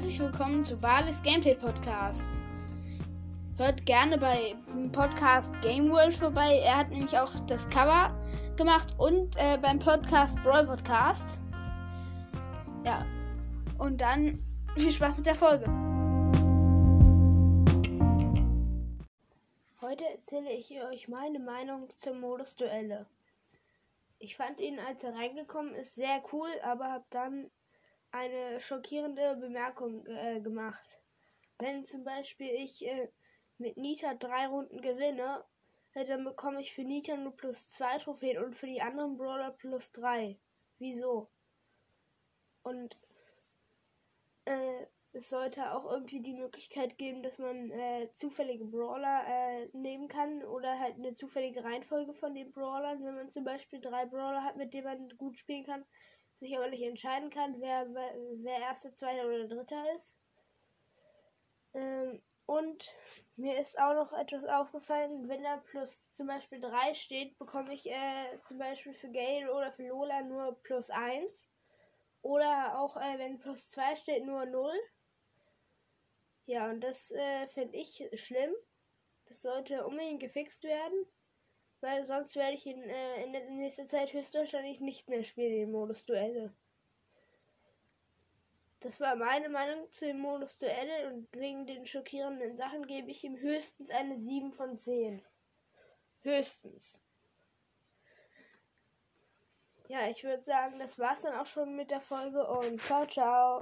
herzlich willkommen zu Balis Gameplay Podcast. Hört gerne bei Podcast Game World vorbei. Er hat nämlich auch das Cover gemacht und äh, beim Podcast Brawl Podcast. Ja, und dann viel Spaß mit der Folge. Heute erzähle ich euch meine Meinung zum Modus Duelle. Ich fand ihn, als er reingekommen ist, sehr cool, aber habe dann eine schockierende Bemerkung äh, gemacht. Wenn zum Beispiel ich äh, mit Nita drei Runden gewinne, äh, dann bekomme ich für Nita nur plus zwei Trophäen und für die anderen Brawler plus drei. Wieso? Und äh, es sollte auch irgendwie die Möglichkeit geben, dass man äh, zufällige Brawler nehmen kann oder halt eine zufällige Reihenfolge von den Brawlern. Wenn man zum Beispiel drei Brawler hat, mit denen man gut spielen kann, sich aber nicht entscheiden kann, wer, wer, erster, zweiter oder dritter ist. Ähm, und mir ist auch noch etwas aufgefallen, wenn da plus zum Beispiel 3 steht, bekomme ich äh, zum Beispiel für Gale oder für Lola nur plus 1. Oder auch äh, wenn plus 2 steht, nur 0. Ja, und das äh, finde ich schlimm. Das sollte unbedingt gefixt werden. Weil sonst werde ich in, äh, in nächster Zeit höchstwahrscheinlich nicht mehr spielen, den Modus Duelle. Das war meine Meinung zu dem Modus Duelle und wegen den schockierenden Sachen gebe ich ihm höchstens eine 7 von 10. Höchstens. Ja, ich würde sagen, das war's dann auch schon mit der Folge und ciao, ciao.